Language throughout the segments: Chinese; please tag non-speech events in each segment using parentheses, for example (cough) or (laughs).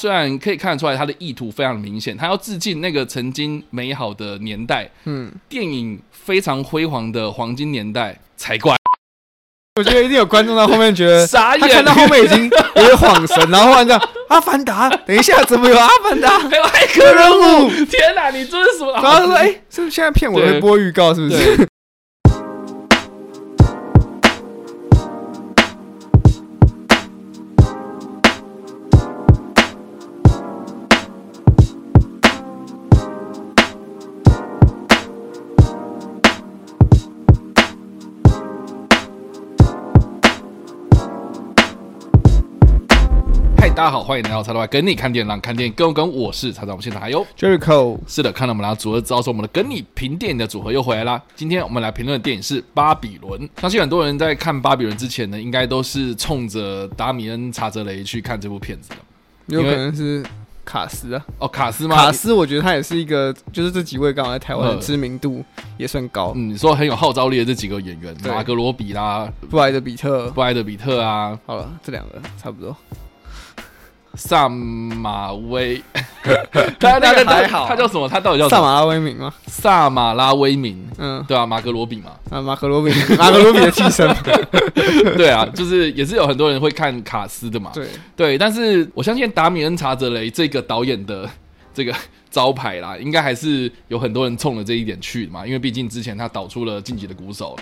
虽然可以看得出来他的意图非常明显，他要致敬那个曾经美好的年代，嗯，电影非常辉煌的黄金年代才怪。我觉得一定有观众到后面觉得 (laughs) 傻眼，他看到后面已经有点恍神，然后忽然这样，阿凡达，等一下怎么有阿凡达？(laughs) 还有骇客任务？天哪，你这是什么？然后他说，哎、欸，是不是现在骗我会播预告？是不是？大家好，欢迎来到叉叉 Y 跟你看电影，让看电影更跟我是叉叉。我们现场还有 Jericho，是的，看到我们俩组合知道，是我们的跟你评电影的组合又回来啦。今天我们来评论的电影是《巴比伦》。相信很多人在看《巴比伦》之前呢，应该都是冲着达米恩·查泽雷去看这部片子的。有可能是卡斯啊？哦，卡斯吗？卡斯，我觉得他也是一个，就是这几位刚好在台湾的知名度也算高。嗯，你说很有号召力的这几个演员，马格罗比啦，布莱德比特，布莱德比特啊。好了，这两个差不多。萨马威，(laughs) 他那个还好，他叫什么？他到底叫萨马拉威明吗？萨马拉威明，嗯，对啊，马格罗比嘛，啊，马格罗比，(laughs) 马格罗比的替身，(laughs) 对啊，就是也是有很多人会看卡斯的嘛，对。对，但是我相信达米恩查泽雷这个导演的这个招牌啦，应该还是有很多人冲着这一点去嘛，因为毕竟之前他导出了《晋级的鼓手》。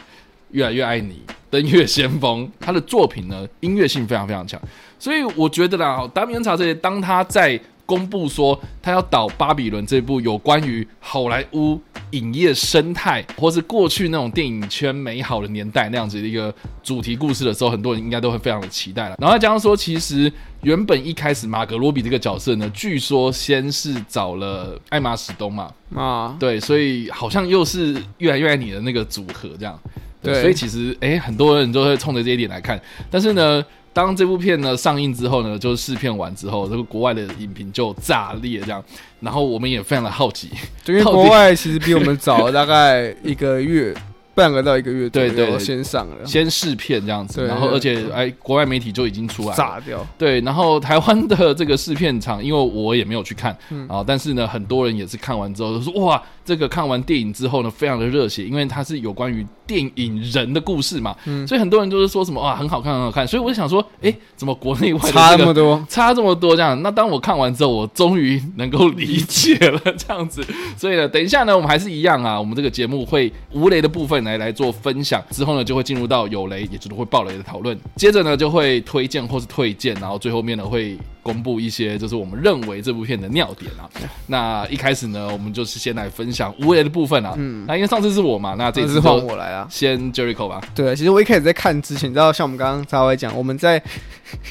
越来越爱你，登月先锋，他的作品呢，音乐性非常非常强，所以我觉得啦，达米恩查泽雷当他在公布说他要导《巴比伦》这部有关于好莱坞影业生态，或是过去那种电影圈美好的年代那样子的一个主题故事的时候，很多人应该都会非常的期待了。然后再加上说，其实原本一开始马格罗比这个角色呢，据说先是找了艾玛史东嘛，啊，对，所以好像又是越来越爱你的那个组合这样。对，所以其实哎，很多人都会冲着这一点来看。但是呢，当这部片呢上映之后呢，就是试片完之后，这个国外的影评就炸裂这样。然后我们也非常的好奇，因为国外其实比我们早了大概一个月。(laughs) 半个到一个月，对对，先上了，先试片这样子，然后而且哎，国外媒体就已经出来了，炸掉。对，然后台湾的这个试片场，因为我也没有去看啊，但是呢，很多人也是看完之后都说哇，这个看完电影之后呢，非常的热血，因为它是有关于电影人的故事嘛，所以很多人就是说什么啊，很好看，很好看。所以我就想说，哎，怎么国内外差这么多，差这么多这样？那当我看完之后，我终于能够理解了这样子。(laughs) 所以呢，等一下呢，我们还是一样啊，我们这个节目会无雷的部分来来做分。享之后呢，就会进入到有雷，也就是会爆雷的讨论。接着呢，就会推荐或是退荐，然后最后面呢会公布一些就是我们认为这部片的尿点啊。那一开始呢，我们就是先来分享无为的部分啊。嗯，那因为上次是我嘛，那这次换我来啊。先 Jericho 吧。对，其实我一开始在看之前，你知道，像我们刚刚稍微讲，我们在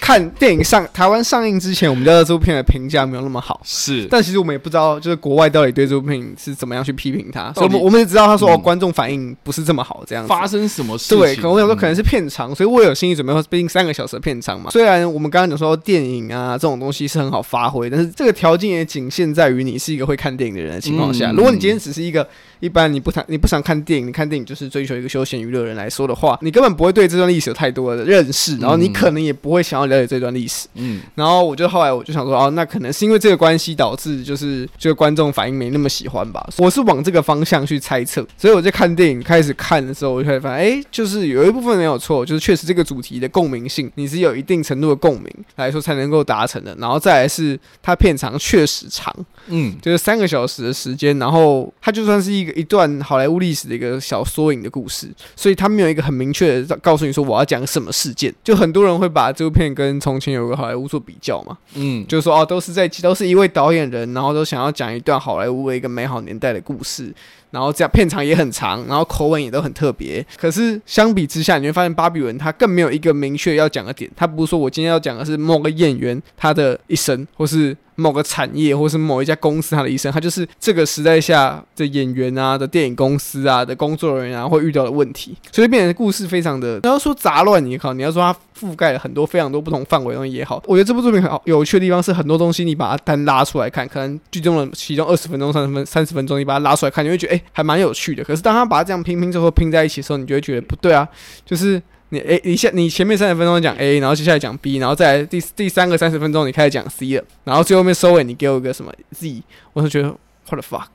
看电影上台湾上映之前，我们知道这部片的评价没有那么好。是，但其实我们也不知道，就是国外到底对这部片是怎么样去批评它。所以我们我们也知道，他说、嗯、哦，观众反应不是这么好，这样子。发生什么事？对，可能我想说可能是片长，所以我有心理准备，毕竟三个小时的片长嘛。虽然我们刚刚讲说电影啊这种东西是很好发挥，但是这个条件也仅限在于你是一个会看电影的人的情况下。如果你今天只是一个一般你不谈你不想看电影，你看电影就是追求一个休闲娱乐人来说的话，你根本不会对这段历史有太多的认识，然后你可能也不会想要了解这段历史。嗯，然后我就后来我就想说，哦，那可能是因为这个关系导致就是这个观众反应没那么喜欢吧。我是往这个方向去猜测，所以我在看电影开始看的时候，我就会发现，哎，就是有一部分没有错，就是确实这个主题的共鸣性，你是有一定程度的共鸣来说才能够达成的。然后再来是它片长确实长，嗯，就是三个小时的时间，然后它就算是一个一段好莱坞历史的一个小缩影的故事，所以它没有一个很明确的告诉你说我要讲什么事件。就很多人会把这部片跟从前有个好莱坞做比较嘛，嗯，就是说哦，都是在都是一位导演人，然后都想要讲一段好莱坞的一个美好年代的故事。然后这样片长也很长，然后口吻也都很特别。可是相比之下，你会发现《巴比伦》它更没有一个明确要讲的点。它不是说我今天要讲的是某个演员他的一生，或是某个产业，或是某一家公司他的一生。它就是这个时代下的演员啊、的电影公司啊、的工作人员啊会遇到的问题。所以变成故事非常的，你要说杂乱也好，你要说它覆盖了很多非常多不同范围的东西也好。我觉得这部作品很好有趣的地方是很多东西你把它单拉出来看，可能剧中的其中二十分钟、三十分、三十分钟，你把它拉出来看，你会觉得哎。还蛮有趣的，可是当他把它这样拼拼之后拼在一起的时候，你就会觉得不对啊，就是你诶你下你前面三十分钟讲 A，然后接下来讲 B，然后再来第第三个三十分钟你开始讲 C 了，然后最后面收尾你给我一个什么 Z，我就觉得 What the fuck？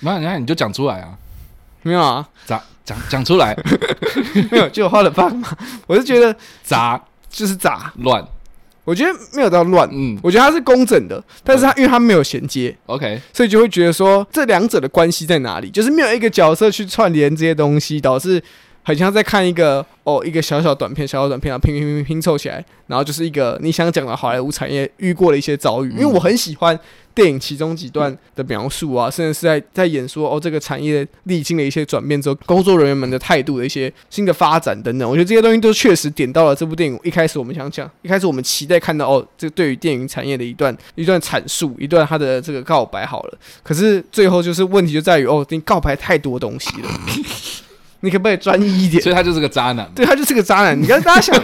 那你看你就讲出来啊，没有啊？咋讲讲出来？(laughs) 没有，就画了八嘛？我是觉得杂就是杂乱，我觉得没有到乱，嗯我觉得它是工整的，但是它因为它没有衔接，，OK，所以就会觉得说这两者的关系在哪里？就是没有一个角色去串联这些东西，导致很像在看一个哦一个小小短片、小小短片，啊拼拼拼拼拼凑起来，然后就是一个你想讲的好莱坞产业遇过的一些遭遇。因为我很喜欢电影其中几段的描述啊，甚至是在在演说哦这个产业历经了一些转变之后，工作人员们的态度的一些新的发展等等。我觉得这些东西都确实点到了这部电影一开始我们想讲，一开始我们期待看到哦这对于电影产业的一段一段阐述，一段他的这个告白好了。可是最后就是问题就在于哦，你告白太多东西了，(laughs) 你可不可以专一一点？所以他就是个渣男。对，他就是个渣男。你看，大家想，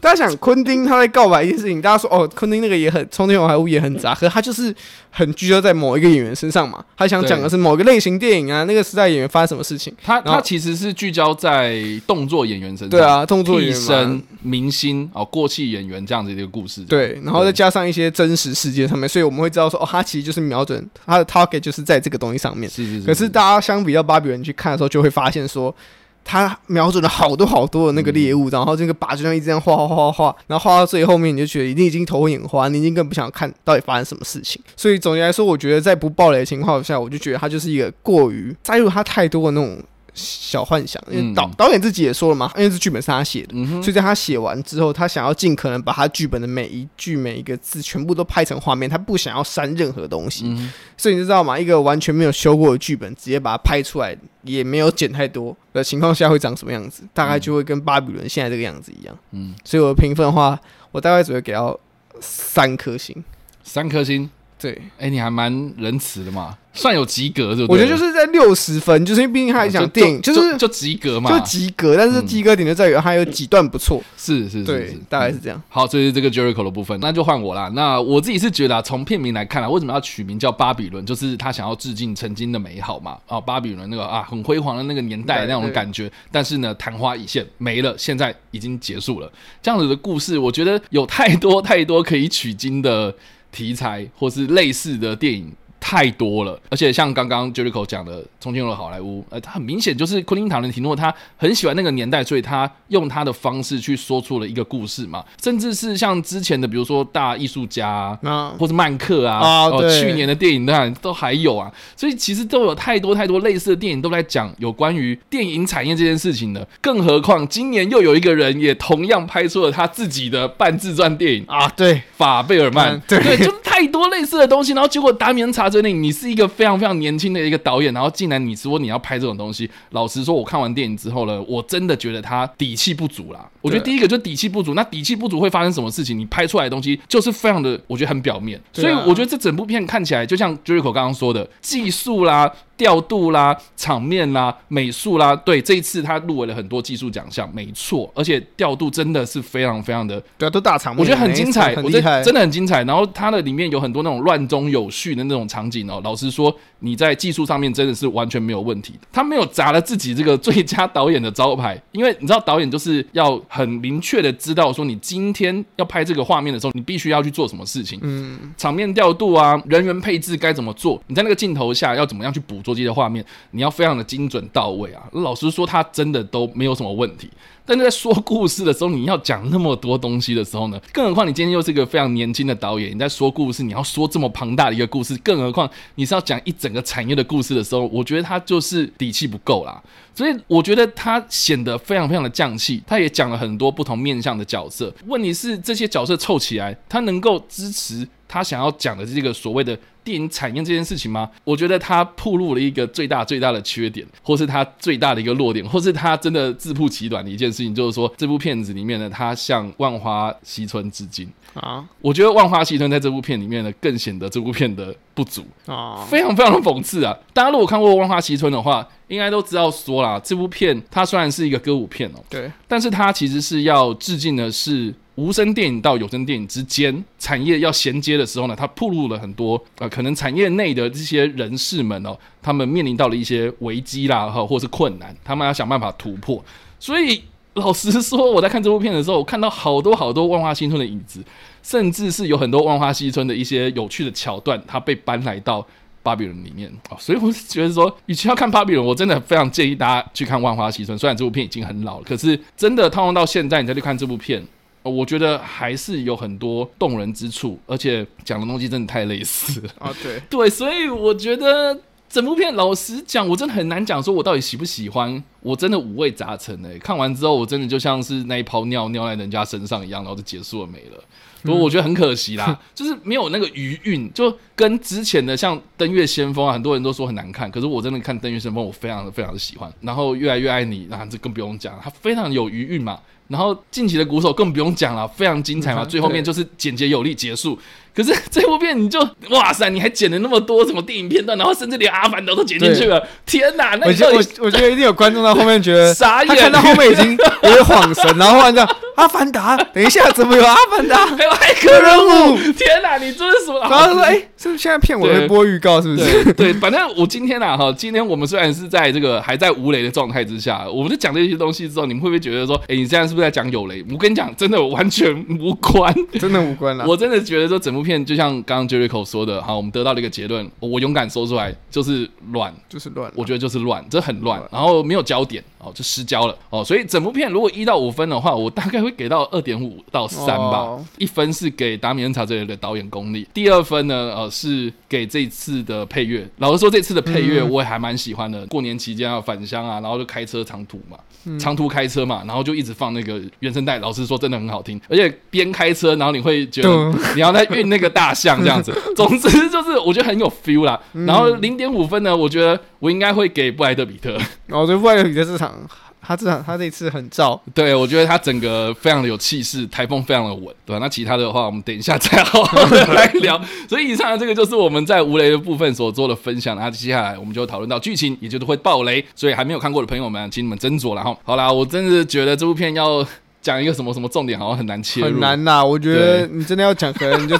大家想，昆汀他在告白一件事情，大家说哦，昆汀那个也很《冲天好莱坞》也很杂，可是他就是很聚焦在某一个演员身上嘛。他想讲的是某一个类型电影啊，那个时代演员发生什么事情。他他其实是聚焦在动作演员身上，对啊，动作演员。明星哦，过气演员这样子的一个故事。对，然后再加上一些真实事件上面，所以我们会知道说，哦，他其实就是瞄准他的 target 就是在这个东西上面。是是是。可是大家相比较巴比伦去看的时候，就会发现说，他瞄准了好多好多的那个猎物，然后这个靶就这样一直这样画画画画，然后画到最后面，你就觉得你已经头昏眼花，你已经更不想看到底发生什么事情。所以总结来说，我觉得在不暴雷的情况下，我就觉得他就是一个过于塞入他太多的那种小幻想。因为导、嗯导演自己也说了嘛，因为这剧本是他写的，嗯，所以在他写完之后，他想要尽可能把他剧本的每一句每一个字全部都拍成画面，他不想要删任何东西。嗯所以你知道吗？一个完全没有修过的剧本，直接把它拍出来，也没有剪太多的情况下，会长什么样子？大概就会跟巴比伦现在这个样子一样。嗯，所以我的评分的话，我大概只会给到三颗星。三颗星。对，哎、你还蛮仁慈的嘛，算有及格，对不我对？觉得就是在六十分，就是因为毕竟他还讲电影，就就是就及格嘛，就及格，但是及格点就在于他有几段不错。是是是大概是这样。好，这是这个 Jericho 的部分，那就换我啦。那我自己是觉得啊，从片名来看啊，为什么要取名叫巴比伦？就是他想要致敬曾经的美好嘛。啊，巴比伦那个啊，很辉煌的那个年代那种感觉。但是呢，昙花一现没了，现在已经结束了。这样子的故事，我觉得有太多太多可以取经的题材，或是类似的电影。太多了，而且像刚刚 Jericho 讲的《重庆的好莱坞》，呃，他很明显就是昆汀·塔伦提诺，他很喜欢那个年代，所以他用他的方式去说出了一个故事嘛。甚至是像之前的，比如说《大艺术家》啊，或者曼克啊，去年的电影当然都还有啊。所以其实都有太多太多类似的电影都在讲有关于电影产业这件事情的。更何况今年又有一个人也同样拍出了他自己的半自传电影啊，对，法贝尔曼，嗯、对，对，就是太多类似的东西。然后结果达米恩查你是一个非常非常年轻的一个导演，然后竟然你说你要拍这种东西，老实说，我看完电影之后呢，我真的觉得他底气不足啦。我觉得第一个就是底气不足，那底气不足会发生什么事情？你拍出来的东西就是非常的，我觉得很表面。所以我觉得这整部片看起来就像 Jericho 刚刚说的，技术啦。调度啦、场面啦、美术啦，对，这一次他入围了很多技术奖项，没错，而且调度真的是非常非常的，对、啊，都大场面，我觉得很精彩，很我觉得真的很精彩。然后它的里面有很多那种乱中有序的那种场景哦，老实说，你在技术上面真的是完全没有问题。他没有砸了自己这个最佳导演的招牌，因为你知道导演就是要很明确的知道说，你今天要拍这个画面的时候，你必须要去做什么事情，嗯，场面调度啊，人员配置该怎么做，你在那个镜头下要怎么样去捕捉这些画面，你要非常的精准到位啊。老实说，他真的都没有什么问题。但是在说故事的时候，你要讲那么多东西的时候呢？更何况你今天又是一个非常年轻的导演，你在说故事，你要说这么庞大的一个故事，更何况你是要讲一整个产业的故事的时候，我觉得他就是底气不够啦。所以我觉得他显得非常非常的匠气。他也讲了很多不同面向的角色。问题是这些角色凑起来，他能够支持他想要讲的这个所谓的电影产业这件事情吗？我觉得他暴露了一个最大最大的缺点，或是他最大的一个弱点，或是他真的自曝其短的一件事情，就是说这部片子里面呢，他向万花嬉春致敬啊。我觉得万花嬉春在这部片里面呢，更显得这部片的不足啊，非常非常的讽刺啊。大家如果看过万花嬉春的话，应该都知道说啦，这部片它虽然是一个歌舞片哦，对，但是它其实是要致敬的是。无声电影到有声电影之间，产业要衔接的时候呢，它暴露了很多呃，可能产业内的这些人士们哦，他们面临到了一些危机啦，哈，或是困难，他们要想办法突破。所以老实说，我在看这部片的时候，我看到好多好多万花新村的影子，甚至是有很多万花新村的一些有趣的桥段，它被搬来到巴比伦里面啊。所以我是觉得说，与其要看巴比伦，我真的非常建议大家去看万花新村。虽然这部片已经很老了，可是真的套用到现在，你再去看这部片，我觉得还是有很多动人之处，而且讲的东西真的太类似啊。对对，所以我觉得。整部片老实讲，我真的很难讲，说我到底喜不喜欢。我真的五味杂陈诶，看完之后，我真的就像是那一泡尿尿在人家身上一样，然后就结束了没了。不过我觉得很可惜啦，(laughs) 就是没有那个余韵，就跟之前的像《登月先锋》啊，很多人都说很难看，可是我真的看《登月先锋》，我非常的非常的喜欢。然后越来越爱你，那这更不用讲，它非常有余韵嘛。然后近期的鼓手更不用讲了，非常精彩嘛，最后面就是简洁有力结束。可是这部片你就哇塞，你还剪了那么多什么电影片段，然后甚至连阿凡达都剪进去了，天哪！那你我我我觉得一定有观众到后面觉得 (laughs) 傻眼，他看到后面已经有点恍神，然后忽然这样。阿凡达，等一下，怎么有阿凡达？(laughs) 还有艾克任务！天哪，你这是什么？然后他说：“哎、欸，是不是现在骗我在播预告？是不是？”对，对，反正我今天啊，哈，今天我们虽然是在这个还在无雷的状态之下，我们就讲这些东西之后，你们会不会觉得说：“哎、欸，你现在是不是在讲有雷？”我跟你讲，真的完全无关，(laughs) 真的无关了。我真的觉得说，整部片就像刚刚 Jericho 说的，好，我们得到了一个结论，我勇敢说出来，就是乱，就是乱。我觉得就是乱，这很乱，然后没有焦点，哦，就失焦了，哦，所以整部片如果一到五分的话，我大概会给到二点五。到三吧，oh. 一分是给达米恩·查泽雷的导演功力，第二分呢，呃，是给这次的配乐。老实说，这次的配乐我也还蛮喜欢的。嗯、过年期间要返乡啊，然后就开车长途嘛，嗯、长途开车嘛，然后就一直放那个原声带。老实说，真的很好听，而且边开车，然后你会觉得你要在运那个大象这样子。(laughs) 总之就是我觉得很有 feel 啦。嗯、然后零点五分呢，我觉得我应该会给布莱德比特。哦，对，布莱德比特这场。他这场他这次很燥，对，我觉得他整个非常的有气势，台风非常的稳，对吧？那其他的话，我们等一下再好好的 (laughs) 来聊。所以以上的这个就是我们在无雷的部分所做的分享。那接下来我们就讨论到剧情，也就是会爆雷。所以还没有看过的朋友们，请你们斟酌了哈。好啦，我真的觉得这部片要讲一个什么什么重点，好像很难切入，很难呐。我觉得你真的要讲，可能你就，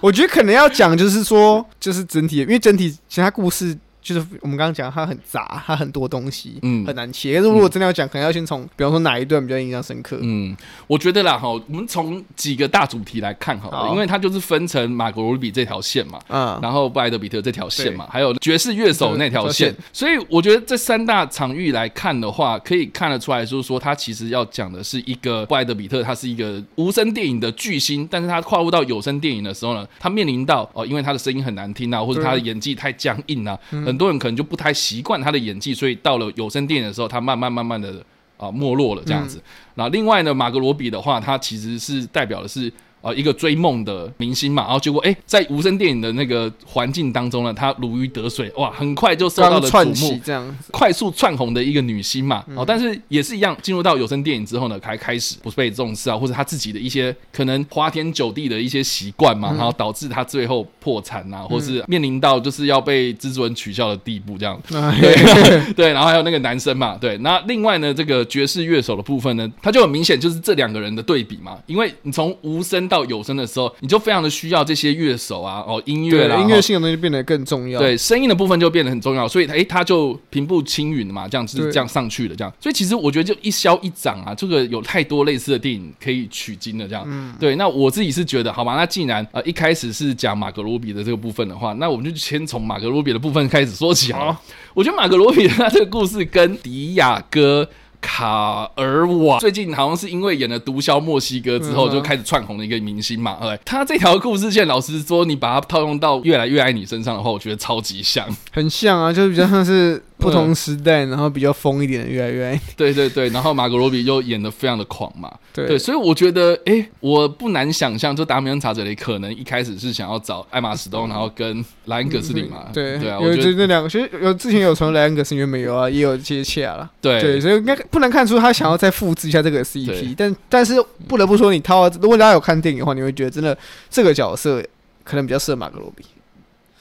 我觉得可能要讲，就是说，就是整体，因为整体其他故事。就是我们刚刚讲，它很杂，它很多东西，嗯，很难切。但是如果真的要讲，嗯、可能要先从，比方说哪一段比较印象深刻？嗯，我觉得啦，哈，我们从几个大主题来看好了，好，因为它就是分成马格罗比这条线嘛，嗯，然后布莱德比特这条线嘛，还有爵士乐手那条线。所以我觉得这三大场域来看的话，可以看得出来，就是说它其实要讲的是一个布莱德比特，他是一个无声电影的巨星，但是他跨入到有声电影的时候呢，他面临到哦，因为他的声音很难听啊，或者他的演技太僵硬啊，嗯、很多人可能就不太习惯他的演技，所以到了有声电影的时候，他慢慢慢慢的啊、呃、没落了这样子。那、嗯、另外呢，马格罗比的话，他其实是代表的是。啊，一个追梦的明星嘛，然后结果哎，在无声电影的那个环境当中呢，她如鱼得水，哇，很快就受到了瞩目，这样快速窜红的一个女星嘛。哦，但是也是一样，进入到有声电影之后呢，才开始不被重视啊，或者她自己的一些可能花天酒地的一些习惯嘛，然后导致她最后破产啊，或是面临到就是要被制作人取笑的地步这样。对 (laughs) 对，然后还有那个男生嘛，对，那另外呢，这个爵士乐手的部分呢，他就很明显就是这两个人的对比嘛，因为你从无声。到有声的时候，你就非常的需要这些乐手啊，哦，音乐啦，音乐性的东西变得更重要。对，声音的部分就变得很重要，所以诶，他就平步青云嘛，这样子这样上去的，这样。所以其实我觉得就一消一长啊，这个有太多类似的电影可以取经的这样。嗯，对。那我自己是觉得，好吧，那既然呃一开始是讲马格罗比的这个部分的话，那我们就先从马格罗比的部分开始说起好。我觉得马格罗比他这个故事跟迪亚哥。卡尔瓦。最近好像是因为演了《毒枭墨西哥》之后就开始窜红的一个明星嘛，对，他这条故事线，老实说，你把它套用到《越来越爱你》身上的话，我觉得超级像，很像啊，就是比较像是。不同时代，然后比较疯一点的越来越爱你。对对对，然后马格罗比又演的非常的狂嘛。(laughs) 对，对，所以我觉得，哎，我不难想象，就达米恩·查泽雷可能一开始是想要找艾玛·史东，(laughs) 然后跟莱恩·葛斯林嘛。对对啊，我觉得那两个其实有之前有从莱恩·葛斯林没有啊，也有接洽了。对对，所以应该不难看出他想要再复制一下这个 CP 对。但但是不得不说，你套，如果大家有看电影的话，你会觉得真的这个角色可能比较适合马格罗比。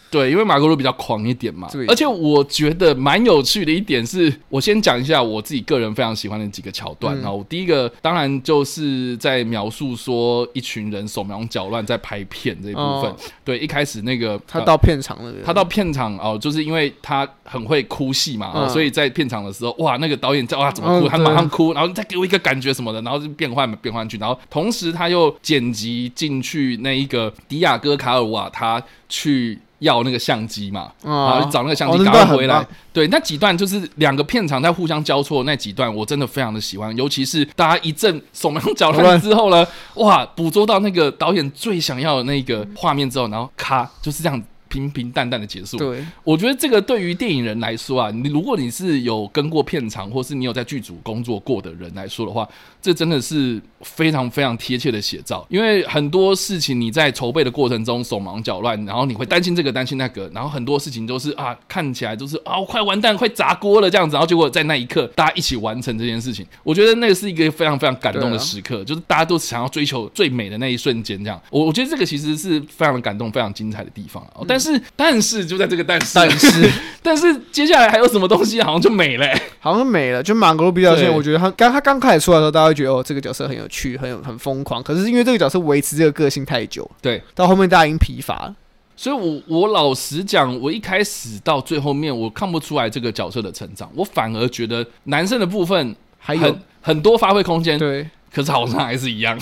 对，因为马格鲁比较狂一点嘛。对。而且我觉得蛮有趣的一点是，我先讲一下我自己个人非常喜欢的几个桥段。然后、嗯、第一个当然就是在描述说一群人手忙脚乱在拍片这一部分。哦、对，一开始那个他到片场了，他到片场哦，就是因为他很会哭戏嘛，嗯、所以在片场的时候，哇，那个导演叫他怎么哭，嗯、他马上哭，然后再给我一个感觉什么的，然后就变换变换去，然后同时他又剪辑进去那一个迪亚哥卡尔瓦他去。要那个相机嘛，然后找那个相机赶快回来。对，那几段就是两个片场在互相交错那几段，我真的非常的喜欢。尤其是大家一阵手忙脚乱之后呢，哇，捕捉到那个导演最想要的那个画面之后，然后咔就是这样平平淡淡的结束。对，我觉得这个对于电影人来说啊，你如果你是有跟过片场，或是你有在剧组工作过的人来说的话，这真的是。非常非常贴切的写照，因为很多事情你在筹备的过程中手忙脚乱，然后你会担心这个担心那个，然后很多事情都是啊看起来都是啊快完蛋快砸锅了这样子，然后结果在那一刻大家一起完成这件事情，我觉得那个是一个非常非常感动的时刻，就是大家都想要追求最美的那一瞬间这样。我我觉得这个其实是非常的感动、非常精彩的地方。但是但是就在这个但是但是 (laughs) 但是接下来还有什么东西好像就没了、欸，好像没了。就马格罗比表现，我觉得他刚他刚开始出来的时候，大家会觉得哦这个角色很有趣，很有很。疯狂，可是因为这个角色维持这个个性太久，对，到后面大家已经疲乏了。所以我，我我老实讲，我一开始到最后面，我看不出来这个角色的成长，我反而觉得男生的部分还有很多发挥空间。对，可是好像还是一样。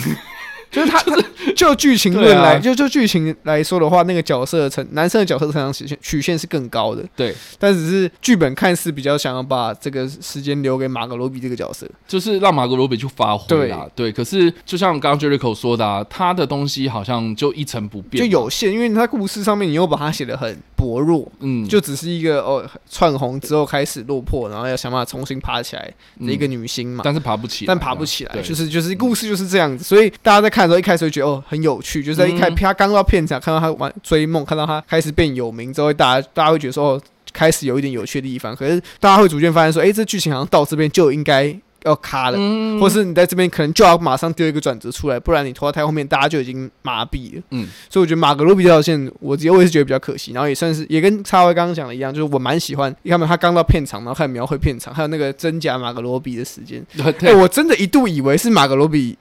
就是他，(laughs) 就剧情论来，就就剧情来说的话，那个角色成男生的角色成长曲线曲线是更高的。对，但只是剧本看似比较想要把这个时间留给马格罗比这个角色，就是让马格罗比去发挥啦。对，可是就像刚刚 Jericho 说的，啊，他的东西好像就一成不变，就有限，因为他故事上面你又把它写的很薄弱，嗯，就只是一个哦窜红之后开始落魄，然后要想办法重新爬起来的一个女星嘛，但是爬不起来，但爬不起来，就是就是故事就是这样子，所以大家在看。时候一开始会觉得哦很有趣，就是在一开他刚到片场看到他玩追梦，看到他开始变有名之后，大家大家会觉得说哦开始有一点有趣的地方，可是大家会逐渐发现说，哎，这剧情好像到这边就应该要卡了，嗯、或是你在这边可能就要马上丢一个转折出来，不然你拖到太后面，大家就已经麻痹了。嗯，所以我觉得马格罗比这条线，我我也是觉得比较可惜，然后也算是也跟叉 Y 刚刚讲的一样，就是我蛮喜欢，你看嘛，他刚到片场，然后开始描绘片场，还有那个真假马格罗比的时间，(laughs) 哎，我真的一度以为是马格罗比。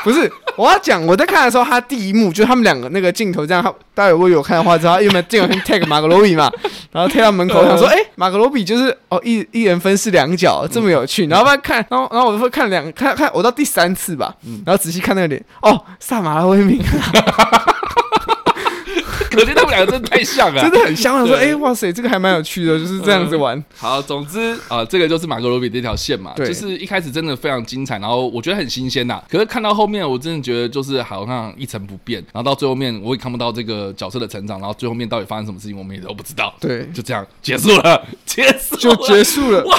(laughs) 不是，我要讲，我在看的时候，他第一幕就是他们两个那个镜头这样，他大家如果有看的话，知道有没有镜头先 tag 马格罗比嘛？(laughs) 然后贴到门口，想说，哎、欸，马格罗比就是哦，一一人分饰两角，这么有趣。然后再看，然后然后我就会看两看看，我到第三次吧，然后仔细看那个脸，哦，萨马拉威明。(laughs) (laughs) 可是他们两个真的太像了，真的很像。我说，哎，哇塞，这个还蛮有趣的，就是这样子玩。好，总之啊，这个就是马格罗比这条线嘛，就是一开始真的非常精彩，然后我觉得很新鲜呐。可是看到后面，我真的觉得就是好像一成不变，然后到最后面我也看不到这个角色的成长，然后最后面到底发生什么事情，我们也都不知道。对，就这样结束了，(laughs) 结束就结束了。哇，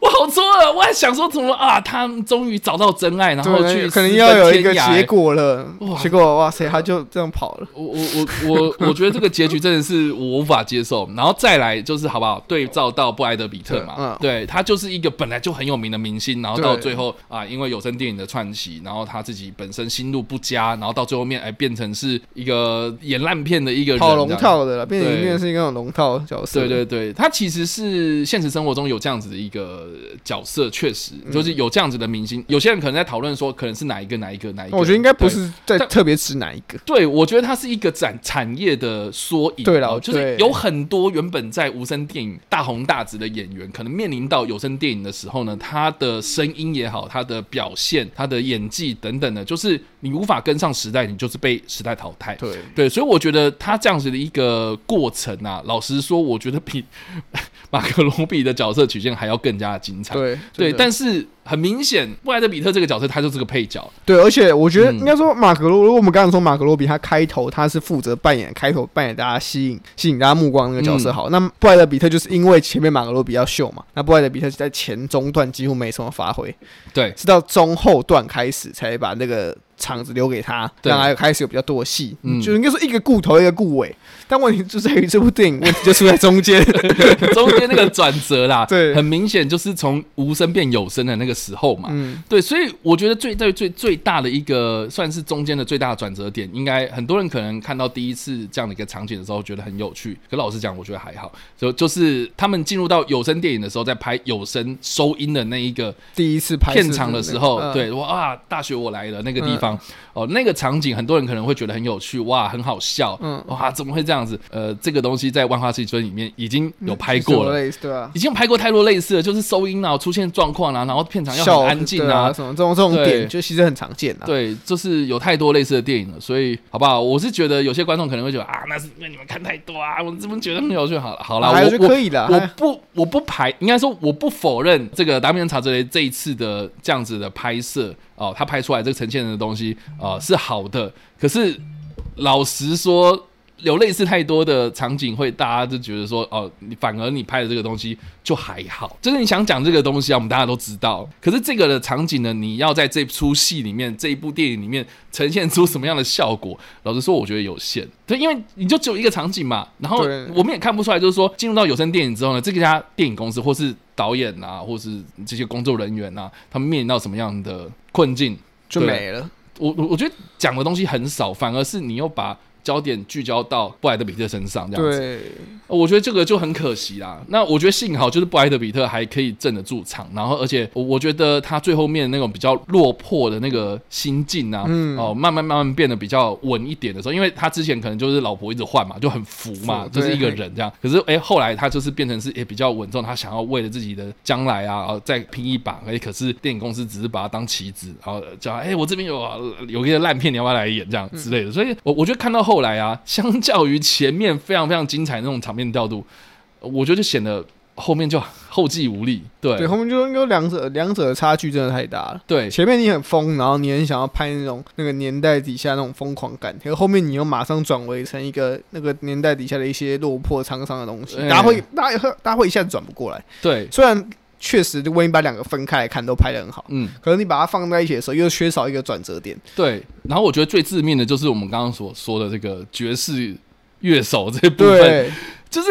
我好错了，我还想说怎么啊，他终于找到真爱，然后去可能要有一个结果了。哇结果哇塞，他就这样跑了。我我我我。我觉得这个结局真的是我无法接受，然后再来就是好不好？对照到布莱德比特嘛，嗯、对他就是一个本来就很有名的明星，然后到最后啊，因为有声电影的串起，然后他自己本身心路不佳，然后到最后面哎变成是一个演烂片的一个人，跑龙套的了，变成变成是一个龙套角色。对对对，他其实是现实生活中有这样子的一个角色，确实就是有这样子的明星。有些人可能在讨论说，可能是哪一个哪一个哪一个？我觉得应该不是在特别指哪一个。对，我觉得他是一个展产业的缩影，对了，就是有很多原本在无声电影大红大紫的演员，可能面临到有声电影的时候呢，他的声音也好，他的表现、他的演技等等的，就是你无法跟上时代，你就是被时代淘汰。对对，所以我觉得他这样子的一个过程啊，老实说，我觉得比 (laughs) 马克罗比的角色曲线还要更加的精彩。对对，但是。很明显，布莱德比特这个角色，他就是个配角。对，而且我觉得应该说，马格罗，如果我们刚才说马格罗比，他开头他是负责扮演开头扮演大家吸引吸引大家目光那个角色。好，嗯、那布莱德比特就是因为前面马格罗比较秀嘛，那布莱德比特在前中段几乎没什么发挥，对，是到中后段开始才把那个。场子留给他，对，然后开始有比较多的戏，嗯，就应该说一个顾头一个顾尾，但问题就在于这部电影问题就出在中间，(laughs) 中间那个转折啦，(laughs) 对，很明显就是从无声变有声的那个时候嘛。嗯，对，所以我觉得最最最最大的一个算是中间的最大的转折点，应该很多人可能看到第一次这样的一个场景的时候觉得很有趣。可老实讲，我觉得还好。就就是他们进入到有声电影的时候，在拍有声收音的那一个第一次拍片场的时候，嗯、对，哇，大学我来了那个地方、嗯、哦，那个场景很多人可能会觉得很有趣，哇，很好笑，嗯，哇，怎么会这样子？呃，这个东西在《万花嬉春》里面已经有拍过了，嗯、对啊，已经有拍过太多类似的，就是收音啊出现状况啊，然后片场要很安静啊，啊，什么这种这种点就其实很常见啊。对，就是有太多类似的电影了，所以好不好？我是觉得有些观众可能会觉得啊，那是因为你们看太多啊，我怎么觉得很有趣？好了，好了，我可以的，我不我不排，应该说我不否认这个达米恩查泽雷这一次的这样子的拍摄哦，他拍出来这个呈现的东西啊、呃、是好的，可是老实说。有类似太多的场景，会大家就觉得说，哦，你反而你拍的这个东西就还好，就是你想讲这个东西啊，我们大家都知道。可是这个的场景呢，你要在这出戏里面，这一部电影里面呈现出什么样的效果？老实说，我觉得有限。对，因为你就只有一个场景嘛，然后我们也看不出来，就是说进入到有声电影之后呢，这家电影公司或是导演啊，或是这些工作人员啊，他们面临到什么样的困境就没了。我我我觉得讲的东西很少，反而是你又把。焦点聚焦到布莱德比特身上，这样子，对，我觉得这个就很可惜啦。那我觉得幸好就是布莱德比特还可以镇得住场，然后而且我我觉得他最后面那种比较落魄的那个心境啊，嗯、哦，慢慢慢慢变得比较稳一点的时候，因为他之前可能就是老婆一直换嘛，就很浮嘛，就是一个人这样。可是哎、欸，后来他就是变成是也比较稳重，他想要为了自己的将来啊，然后再拼一把。哎，可是电影公司只是把他当棋子，然后叫哎、欸，我这边有有一个烂片，你要不要来演这样之类的。所以我我觉得看到后。后来啊，相较于前面非常非常精彩那种场面调度，我觉得就显得后面就后继无力。对，对，后面就应该两者两者的差距真的太大了。对，前面你很疯，然后你很想要拍那种那个年代底下那种疯狂感，可是后面你又马上转为成一个那个年代底下的一些落魄沧桑的东西，大家会大家会大家会一下子转不过来。对，虽然。确实，如果你把两个分开来看，都拍得很好。嗯，可是你把它放在一起的时候，又缺少一个转折点。对，然后我觉得最致命的就是我们刚刚所说的这个爵士乐手这部分，对就是。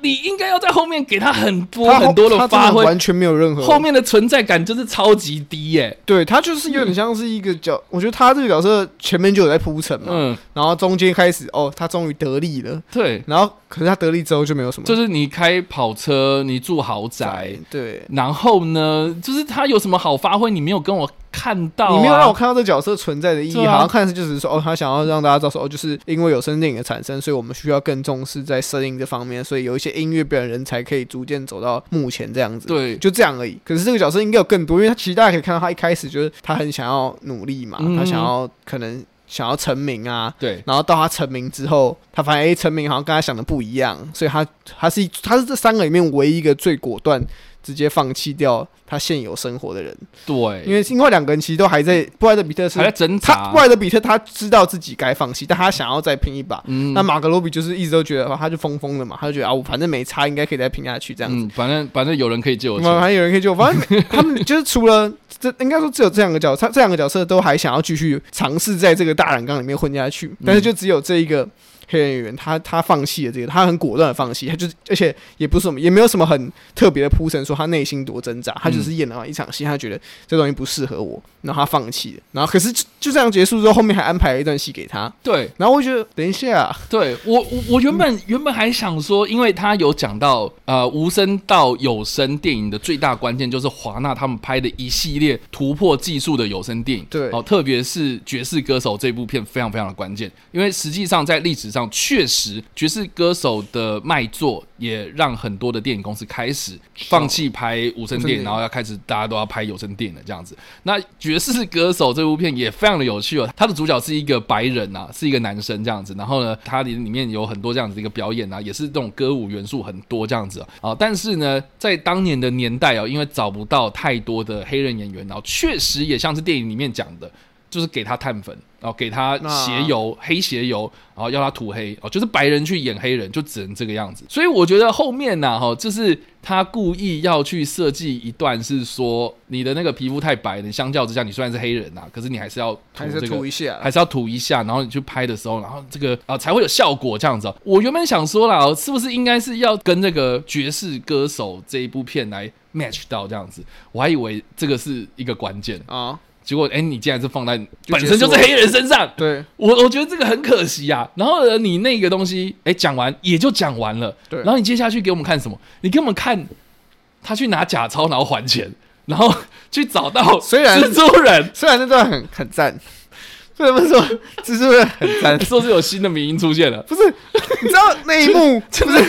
你应该要在后面给他很多很多的发挥，完全没有任何后面的存在感，就是超级低耶、欸。对，他就是有点像是一个角，嗯、我觉得他这个角色前面就有在铺陈嘛，嗯，然后中间开始哦，他终于得利了，对，然后可是他得利之后就没有什么，就是你开跑车，你住豪宅，对，然后呢，就是他有什么好发挥，你没有跟我。看到、啊、你没有让我看到这角色存在的意义，啊、好像看似就是说哦，他想要让大家知道说哦，就是因为有声电影的产生，所以我们需要更重视在声音这方面，所以有一些音乐表演人才可以逐渐走到目前这样子。对，就这样而已。可是这个角色应该有更多，因为他其实大家可以看到，他一开始就是他很想要努力嘛，嗯、他想要可能想要成名啊。对。然后到他成名之后，他发现哎，成名好像跟他想的不一样，所以他他是他是这三个里面唯一一个最果断。直接放弃掉他现有生活的人，对，因为另外两个人其实都还在。布莱德比特是还在挣扎，他布莱德比特他知道自己该放弃，但他想要再拼一把。嗯，那马格罗比就是一直都觉得，他就疯疯的嘛，他就觉得啊，我反正没差，应该可以再拼下去这样子。嗯，反正反正有人可以救我，反正有人可以救我。反正 (laughs) 他们就是除了这，应该说只有这两个角色，他这两个角色都还想要继续尝试在这个大染缸里面混下去，但是就只有这一个。黑人演员，他他放弃了这个，他很果断的放弃，他就是，而且也不是什么，也没有什么很特别的铺陈，说他内心多挣扎，他就是演了一场戏，他觉得这东西不适合我，然后他放弃了，然后可是就，就这样结束之后，后面还安排了一段戏给他，对，然后我觉得等一下，对我我我原本原本还想说，因为他有讲到呃无声到有声电影的最大关键就是华纳他们拍的一系列突破技术的有声电影，对，哦，特别是爵士歌手这部片非常非常的关键，因为实际上在历史上。确实，爵士歌手的卖座也让很多的电影公司开始放弃拍无声电影，然后要开始大家都要拍有声电影了这样子。那爵士歌手这部片也非常的有趣哦，他的主角是一个白人啊，是一个男生这样子。然后呢，它里里面有很多这样子的一个表演啊，也是这种歌舞元素很多这样子啊。但是呢，在当年的年代哦，因为找不到太多的黑人演员，然后确实也像是电影里面讲的。就是给他碳粉，然后给他鞋油、黑鞋油，然后要他涂黑，哦，就是白人去演黑人，就只能这个样子。所以我觉得后面呢，哈，就是他故意要去设计一段，是说你的那个皮肤太白，你相较之下，你虽然是黑人呐，可是你还是要涂这个，还是涂一下，还是要涂一下，然后你去拍的时候，然后这个啊才会有效果这样子。我原本想说啦，是不是应该是要跟这个爵士歌手这一部片来。match 到这样子，我还以为这个是一个关键啊。结果，哎、欸，你竟然是放在本身就是黑人身上，对我，我觉得这个很可惜啊。然后呢，你那个东西，哎、欸，讲完也就讲完了，对。然后你接下去给我们看什么？你给我们看他去拿假钞，然后还钱，然后去找到虽然蜘蛛人，虽然那段很很赞，为什么说蜘蛛人很赞？(laughs) 说是有新的名音出现了，不是？你知道那一幕 (laughs) 是不是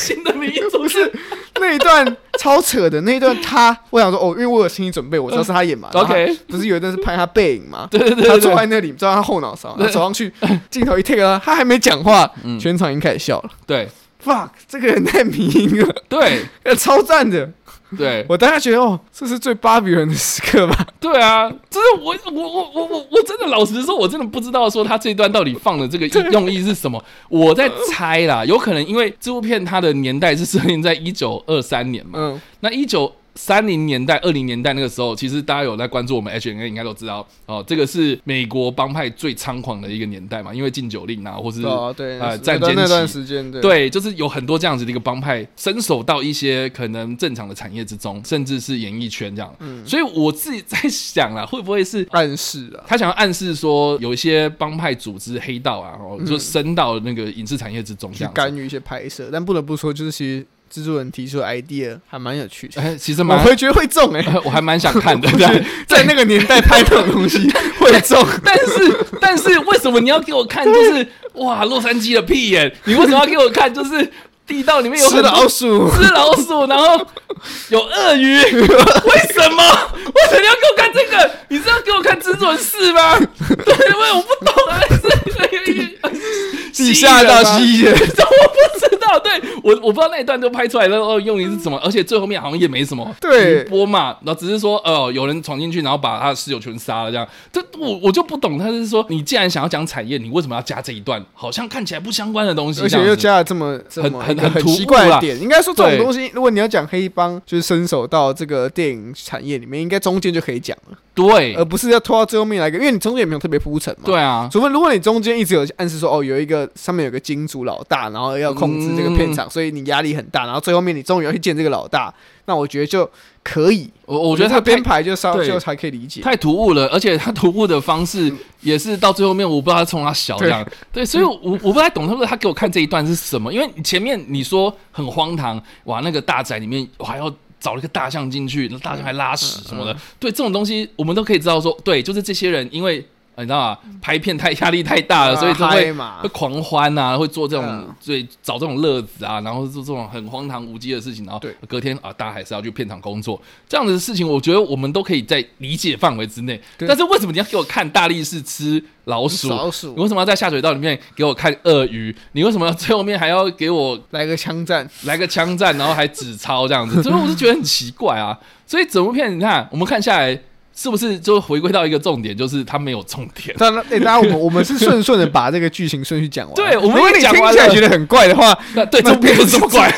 新的名音总是？那一段超扯的，那一段他，我想说哦，因为我有心理准备，我知道是他演嘛。OK，不是有一段是拍他背影嘛？对对对，他坐在那里，知道他后脑勺，他走上去，镜头一 take 他，他还没讲话，全场已经开始笑了。对，fuck，这个人太迷了。对，(laughs) 超赞的。(laughs) 对，我当下觉得哦，这是最芭比人的时刻吧？(laughs) 对啊，就是我我我我我我真的老实说，我真的不知道说他这一段到底放的这个用意是什么。我在猜啦，有可能因为这部片它的年代是设定在一九二三年嘛，嗯，那一九。三零年代、二零年代那个时候，其实大家有在关注我们 H N A，应该都知道哦。这个是美国帮派最猖狂的一个年代嘛，因为禁酒令啊，或是啊对呃战间那段时间，对，对，就是有很多这样子的一个帮派伸手到一些可能正常的产业之中，甚至是演艺圈这样。嗯，所以我自己在想啊，会不会是暗示啊？他想要暗示说，有一些帮派组织黑道啊，哦，就伸到那个影视产业之中，去干预一些拍摄。但不得不说，就是其实。制作人提出的 idea 还蛮有趣。的，哎，其实蛮，(laughs) 我会觉得会中哎，(laughs) 我还蛮想看的，(laughs) 在那个年代拍这种东西会中，但是但是为什么你要给我看？就是哇，洛杉矶的屁眼，你为什么要给我看？就是地道里面有吃老鼠，吃老鼠，(laughs) 然后有鳄鱼，(laughs) 为什么？为什么要给我看这个？你是要给我看制作人四吗？(laughs) 对，因为我不懂啊，是地下大蜥蜴人，我不知道，对我我不知道那一段都拍出来的哦，用意是什么？而且最后面好像也没什么对播嘛，然后只是说哦，有人闯进去，然后把他的室友全杀了，这样。这我我就不懂，他是说你既然想要讲产业，你为什么要加这一段？好像看起来不相关的东西，而且又加了这么很很很奇怪的点。应该说这种东西，如果你要讲黑帮，就是伸手到这个电影产业里面，应该中间就可以讲了。对，而不是要拖到最后面来个，因为你中间也没有特别铺陈嘛。对啊，除非如果你中间一直有暗示说，哦，有一个上面有个金主老大，然后要控制这个片场，嗯、所以你压力很大，然后最后面你终于要去见这个老大，那我觉得就可以。我我觉得他编排就稍就才可以理解。太突兀了，而且他突兀的方式也是到最后面，我不知道他冲他小这样。对，对，所以我我不太懂他说他给我看这一段是什么，因为前面你说很荒唐，哇，那个大宅里面我还要。找了一个大象进去，那大象还拉屎什么的。嗯嗯、对，这种东西我们都可以知道说，对，就是这些人因为。你知道吗？拍片太压力太大了，所以就会会狂欢啊，会做这种，所以找这种乐子啊，然后做这种很荒唐无稽的事情，然后隔天啊，大家还是要去片场工作，这样子的事情，我觉得我们都可以在理解范围之内。但是为什么你要给我看大力士吃老鼠？老鼠？你为什么要在下水道里面给我看鳄鱼？你为什么要最后面还要给我来个枪战？来个枪战，然后还纸钞这样子？所以我是觉得很奇怪啊。所以整部片你看，我们看下来。是不是就回归到一个重点，就是它没有重点？当然，哎，当然，我们我们是顺顺的把这个剧情顺序讲完。(laughs) 对，我们如果你听起来觉得很怪的话，那对，这部片这么怪。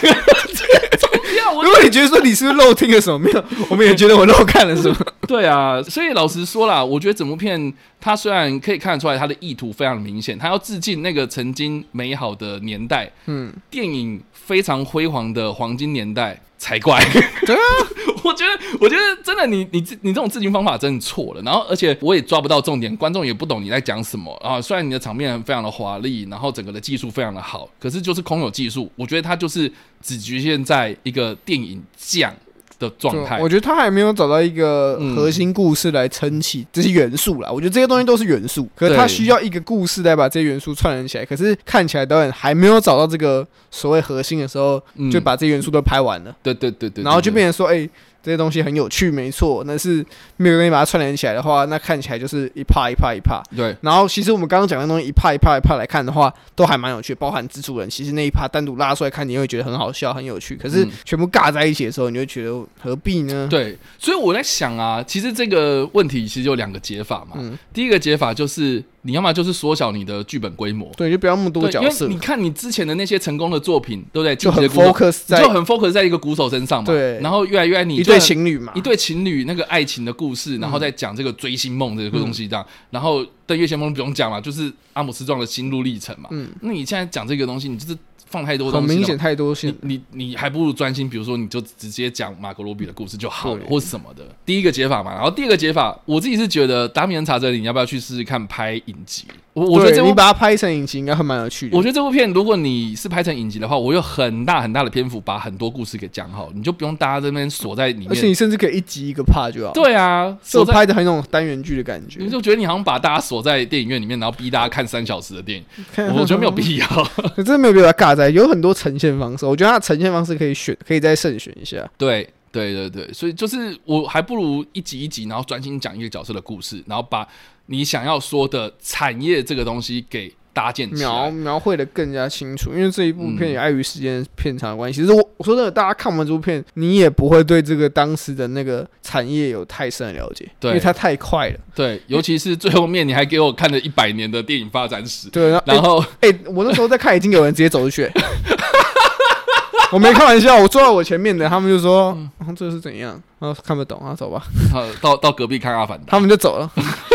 如果你觉得说你是不是漏听了什么？没有，我们也觉得我漏看了什么。(laughs) 对啊，所以老实说啦，我觉得整部片它虽然可以看得出来它的意图非常明显，它要致敬那个曾经美好的年代，嗯，电影非常辉煌的黄金年代。才怪！对啊，(laughs) 我觉得，我觉得真的你，你你你这种致敬方法真的错了。然后，而且我也抓不到重点，观众也不懂你在讲什么啊。虽然你的场面非常的华丽，然后整个的技术非常的好，可是就是空有技术。我觉得它就是只局限在一个电影酱。的状态，我觉得他还没有找到一个核心故事来撑起这些元素啦。我觉得这些东西都是元素，可是他需要一个故事来把这些元素串联起来。可是看起来导演还没有找到这个所谓核心的时候，就把这些元素都拍完了。对对对对，然后就变成说，哎。这些东西很有趣，没错。但是没有东西把它串联起来的话，那看起来就是一趴一趴一趴。对。然后其实我们刚刚讲的东西一趴一趴一趴来看的话，都还蛮有趣，包含蜘蛛人。其实那一趴单独拉出来看，你会觉得很好笑、很有趣。可是全部尬在一起的时候，你会觉得何必呢？对。所以我在想啊，其实这个问题其实有两个解法嘛。嗯。第一个解法就是。你要么就是缩小你的剧本规模，对，就不要那么多角色。因为你看你之前的那些成功的作品，都在就很 focus 在就很 focus 在一个鼓手身上嘛。对，然后越来越爱你一对情侣嘛，一对情侣那个爱情的故事，然后再讲这个追星梦这个东西这样，然后登月先锋不用讲嘛，就是阿姆斯壮的心路历程嘛。嗯，那你现在讲这个东西，你就是。放太多东西，很明显太多。你你你还不如专心，比如说你就直接讲马格罗比的故事就好了，或什么的。第一个解法嘛，然后第二个解法，我自己是觉得达米恩查泽里，你要不要去试试看拍影集？我我觉得这部你把它拍成影集应该还蛮有趣的。我觉得这部片如果你是拍成影集的话，我有很大很大的篇幅把很多故事给讲好，你就不用大家这边锁在里面。而且你甚至可以一集一个 part 就好。对啊，就拍的很那种单元剧的感觉。你就觉得你好像把大家锁在电影院里面，然后逼大家看三小时的电影，(laughs) 我觉得没有必要，真的没有必要尬在。有很多呈现方式，我觉得它的呈现方式可以选，可以再慎选一下。对对对对，所以就是我还不如一集一集，然后专心讲一个角色的故事，然后把你想要说的产业这个东西给搭建，描描绘的更加清楚。因为这一部片也碍于时间片长的关系，其实我我说真的，大家看完这部片，你也不会对这个当时的那个产业有太深的了解，对，因为它太快了。对，尤其是最后面，你还给我看了一百年的电影发展史。对，然后，哎、欸欸，我那时候在看，已经有人直接走出去。(laughs) 我没开玩笑，我坐在我前面的，他们就说：“嗯啊、这是怎样？”然后看不懂啊，走吧。(laughs) 到到隔壁看阿凡达，他们就走了，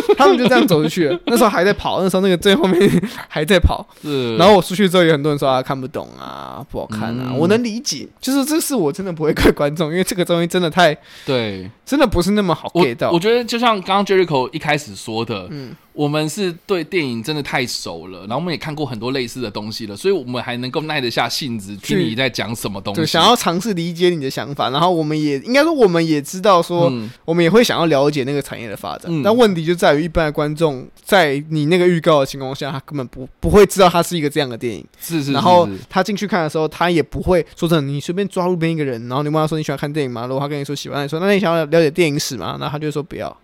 (laughs) 他们就这样走出去了。那时候还在跑，那时候那个最后面还在跑。是。然后我出去之后，有很多人说啊，看不懂啊，不好看啊。嗯、我能理解，就是这是我真的不会怪观众，因为这个东西真的太对，真的不是那么好 get 到。我觉得就像刚刚 Jericho 一开始说的，嗯。我们是对电影真的太熟了，然后我们也看过很多类似的东西了，所以我们还能够耐得下性子听你在讲什么东西，对，想要尝试理解你的想法。然后我们也应该说，我们也知道说，嗯、我们也会想要了解那个产业的发展。嗯、但问题就在于，一般的观众在你那个预告的情况下，他根本不不会知道它是一个这样的电影。是是。然后他进去看的时候，他也不会说真的，你随便抓路边一个人，然后你问他说你喜欢看电影吗？如果他跟你说喜欢，你说那你想要了解电影史吗？那他就说不要。(laughs)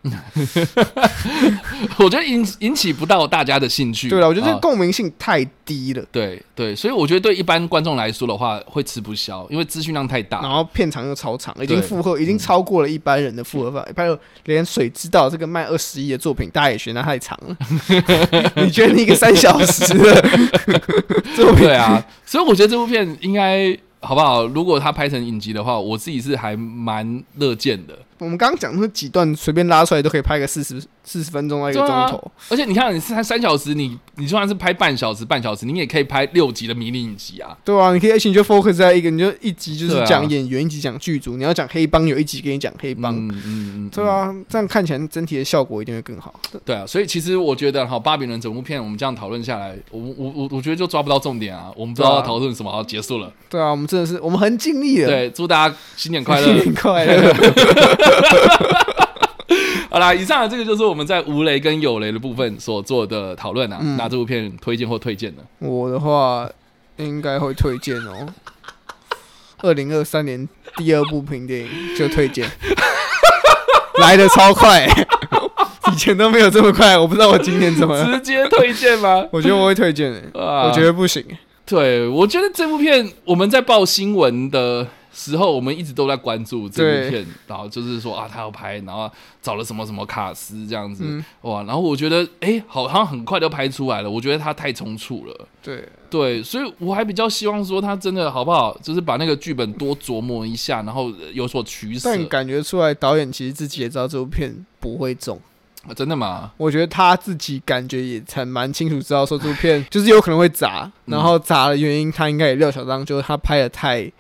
我觉得引引起不到。大家的兴趣，对了，我觉得这个共鸣性太低了。啊、对对，所以我觉得对一般观众来说的话，会吃不消，因为资讯量太大，然后片长又超长，已经负荷，已经超过了一般人的负荷范围。还有、嗯、连水知道这个卖二十亿的作品，大家也嫌它太长了。(laughs) 你觉得你一个三小时的 (laughs) 作品？对啊，所以我觉得这部片应该好不好？如果它拍成影集的话，我自己是还蛮乐见的。我们刚刚讲那几段，随便拉出来都可以拍个四十四十分钟到一个钟头。而且你看，你三三小时，你你就算是拍半小时、半小时，你也可以拍六集的迷你影集啊。对啊，你可以，而且你就 focus 在一个，你就一集就是讲演员，一集讲剧组。你要讲黑帮，有一集给你讲黑帮。嗯嗯嗯，对啊，这样看起来整体的效果一定会更好。对啊，所以其实我觉得，哈，巴比伦整部片，我们这样讨论下来，我我我我觉得就抓不到重点啊。我们不知道要讨论什么，好，结束了。对啊，我们真的是，我们很尽力了。对，祝大家新年快乐，(laughs) 新年快乐。(laughs) 好啦，以上的这个就是我们在无雷跟有雷的部分所做的讨论啊。嗯、那这部片推荐或推荐呢？我的话应该会推荐哦。二零二三年第二部评电影就推荐，(laughs) 来的超快，以前都没有这么快。我不知道我今天怎么直接推荐吗？我觉得我会推荐诶，我觉得不行。对，我觉得这部片我们在报新闻的。时候我们一直都在关注这部片，然后就是说啊，他要拍，然后找了什么什么卡斯这样子，嗯、哇，然后我觉得哎，好像很快就拍出来了，我觉得他太匆促了，对对，所以我还比较希望说他真的好不好，就是把那个剧本多琢磨一下，然后有所取舍。但感觉出来导演其实自己也知道这部片不会中，啊、真的吗？我觉得他自己感觉也才蛮清楚知道说这部片就是有可能会砸，然后砸的原因他应该也料想到，就是他拍的太。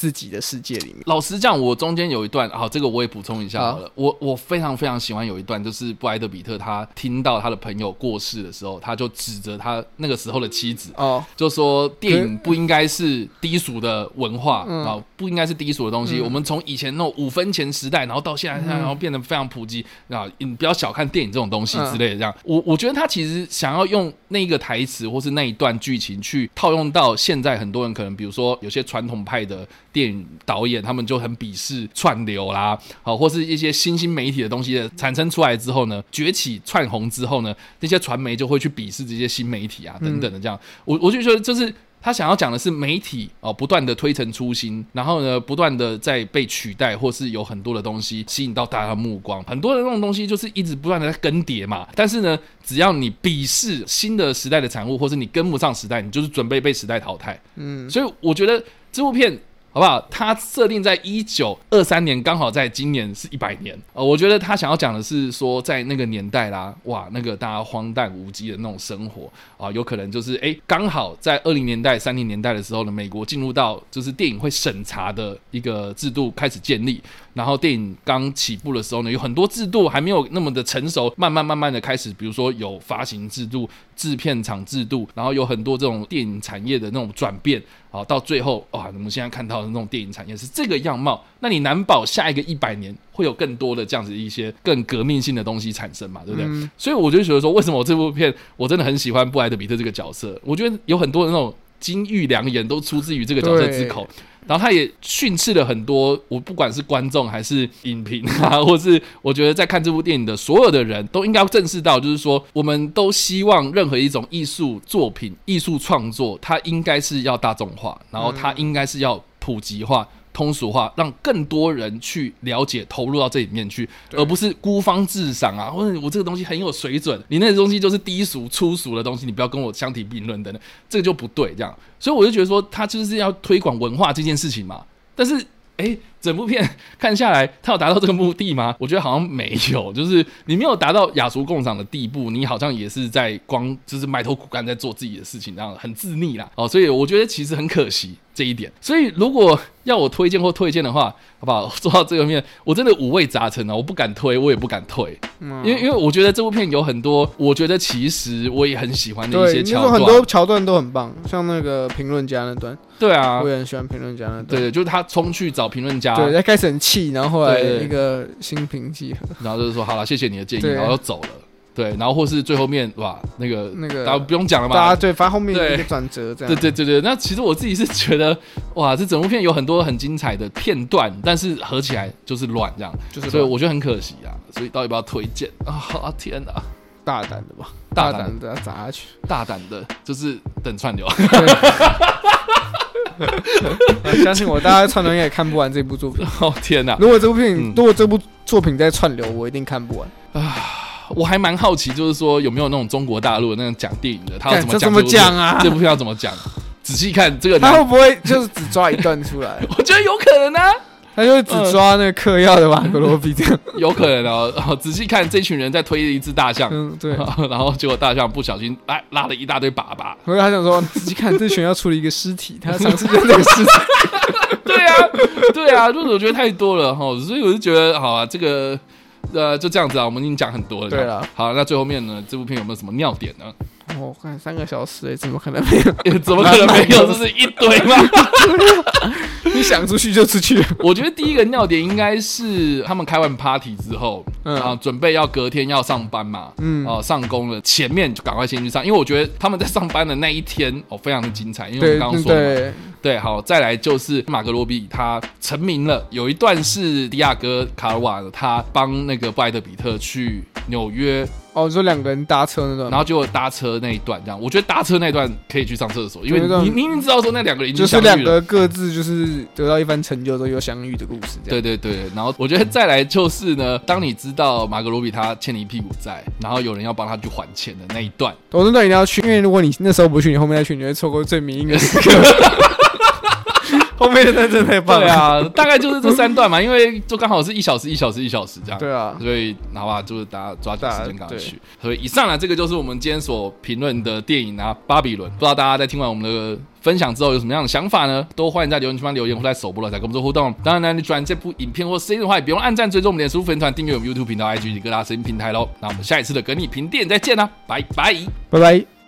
自己的世界里面，老实讲，我中间有一段，好，这个我也补充一下好了。好我我非常非常喜欢有一段，就是布莱德比特他听到他的朋友过世的时候，他就指着他那个时候的妻子，哦，就说电影不应该是低俗的文化啊，嗯、不应该是低俗的东西。嗯、我们从以前那种五分钱时代，然后到现在，然后变得非常普及啊，你不要小看电影这种东西之类的。这样，嗯、我我觉得他其实想要用那个台词或是那一段剧情去套用到现在很多人可能，比如说有些传统派的。电影导演他们就很鄙视串流啦，好，或是一些新兴媒体的东西的产生出来之后呢，崛起窜红之后呢，那些传媒就会去鄙视这些新媒体啊等等的这样。我我就觉得就是他想要讲的是媒体哦，不断的推陈出新，然后呢，不断的在被取代，或是有很多的东西吸引到大家的目光，很多的那种东西就是一直不断的在更迭嘛。但是呢，只要你鄙视新的时代的产物，或是你跟不上时代，你就是准备被时代淘汰。嗯，所以我觉得这部片。好不好？他设定在一九二三年，刚好在今年是一百年。呃，我觉得他想要讲的是说，在那个年代啦，哇，那个大家荒诞无稽的那种生活啊，有可能就是哎，刚好在二零年代、三零年代的时候呢，美国进入到就是电影会审查的一个制度开始建立。然后电影刚起步的时候呢，有很多制度还没有那么的成熟，慢慢慢慢的开始，比如说有发行制度、制片厂制度，然后有很多这种电影产业的那种转变。好，到最后哇，我们现在看到的那种电影产业是这个样貌，那你难保下一个一百年会有更多的这样子一些更革命性的东西产生嘛，对不对？嗯、所以我就觉得说，为什么我这部片我真的很喜欢布莱德比特这个角色？我觉得有很多的那种金玉良言都出自于这个角色之口。然后他也训斥了很多，我不管是观众还是影评啊，(laughs) 或是我觉得在看这部电影的所有的人都应该要正视到，就是说，我们都希望任何一种艺术作品、艺术创作，它应该是要大众化，然后它应该是要普及化。通俗化，让更多人去了解、投入到这里面去，而不是孤芳自赏啊！或者我这个东西很有水准，你那个东西就是低俗、粗俗的东西，你不要跟我相提并论等等，这个就不对。这样，所以我就觉得说，他就是要推广文化这件事情嘛。但是，诶，整部片看下来，他有达到这个目的吗？我觉得好像没有，就是你没有达到雅俗共赏的地步，你好像也是在光就是埋头苦干在做自己的事情，这样很自溺啦。哦，所以我觉得其实很可惜。这一点，所以如果要我推荐或推荐的话，好不好？(laughs) 说到这个面，我真的五味杂陈啊，我不敢推，我也不敢退，嗯、因为因为我觉得这部片有很多，我觉得其实我也很喜欢的一些桥段，很多桥段都很棒，像那个评论家那段，对啊，我也很喜欢评论家那段，对对，就是他冲去找评论家，对，他开始很气，然后后来一个心平气和，然后就是说好了，谢谢你的建议，然后就走了。对，然后或是最后面哇，那个那个大家不用讲了嘛，大家对，反正后面有一个转折这样。对对对对，那其实我自己是觉得哇，这整部片有很多很精彩的片段，但是合起来就是乱这样，就是所以我觉得很可惜啊。所以到底要不要推荐啊？天哪，大胆的吧，大胆的砸下去，大胆的就是等串流。(laughs) 相信我，大家串流应该也看不完这部作品。(laughs) 哦天哪，如果这部片，嗯、如果这部作品在串流，我一定看不完啊。我还蛮好奇，就是说有没有那种中国大陆的那种讲电影的，他要怎么讲？怎么讲啊？这部片要怎么讲？仔细看这个，他会不会就是只抓一段出来？(laughs) 我觉得有可能啊，他就会只抓那个嗑药的马格罗比这样，有可能哦。然 (laughs) 后仔细看，这群人在推一只大象，嗯，对。(laughs) 然后结果大象不小心来拉了一大堆粑粑，所以他想说，仔细看，这群要处理一个尸体，他要尝试用那个尸体。对啊，对啊，就是我觉得太多了哈，所以我就觉得好啊，这个。呃，就这样子啊，我们已经讲很多了。对了，好，那最后面呢，这部片有没有什么尿点呢？我看三个小时，哎，怎么可能没有？(laughs) 怎么可能没有？这是一堆吗？(laughs) 你想出去就出去。(laughs) 我觉得第一个尿点应该是他们开完 party 之后，嗯啊，准备要隔天要上班嘛，嗯，哦，上工了，前面就赶快先去上，因为我觉得他们在上班的那一天哦，非常的精彩，因为我们刚刚说了。对，好，再来就是马格罗比他成名了，有一段是迪亚哥卡尔瓦他帮那个布莱德比特去纽约。哦，你说两个人搭车那段，然后就搭车那一段这样，我觉得搭车那一段可以去上厕所，因为你明明知道说那两个人就是两个各自就是得到一番成就之后又相遇的故事。对对对，然后我觉得再来就是呢，当你知道马格罗比他欠你一屁股债，然后有人要帮他去还钱的那一段，我那段一定要去，因为如果你那时候不去，你后面再去，你会错过最迷因的时刻。(laughs) 后面的真的太棒了，对啊，大概就是这三段嘛，因为就刚好是一小时一小时一小时这样，对啊，所以好吧，就是大家抓紧时间赶快去。所以以上呢，这个就是我们今天所评论的电影啊，《巴比伦》。不知道大家在听完我们的分享之后有什么样的想法呢？都欢迎在留言区方留言或在首播了再跟我们做互动。当然呢，你喜欢这部影片或声音的话，也不用按赞、追踪我们脸书粉团、订阅我们 YouTube 频道、IG 及各大声音平台喽。那我们下一次的跟你评电影再见啦，拜拜，拜拜。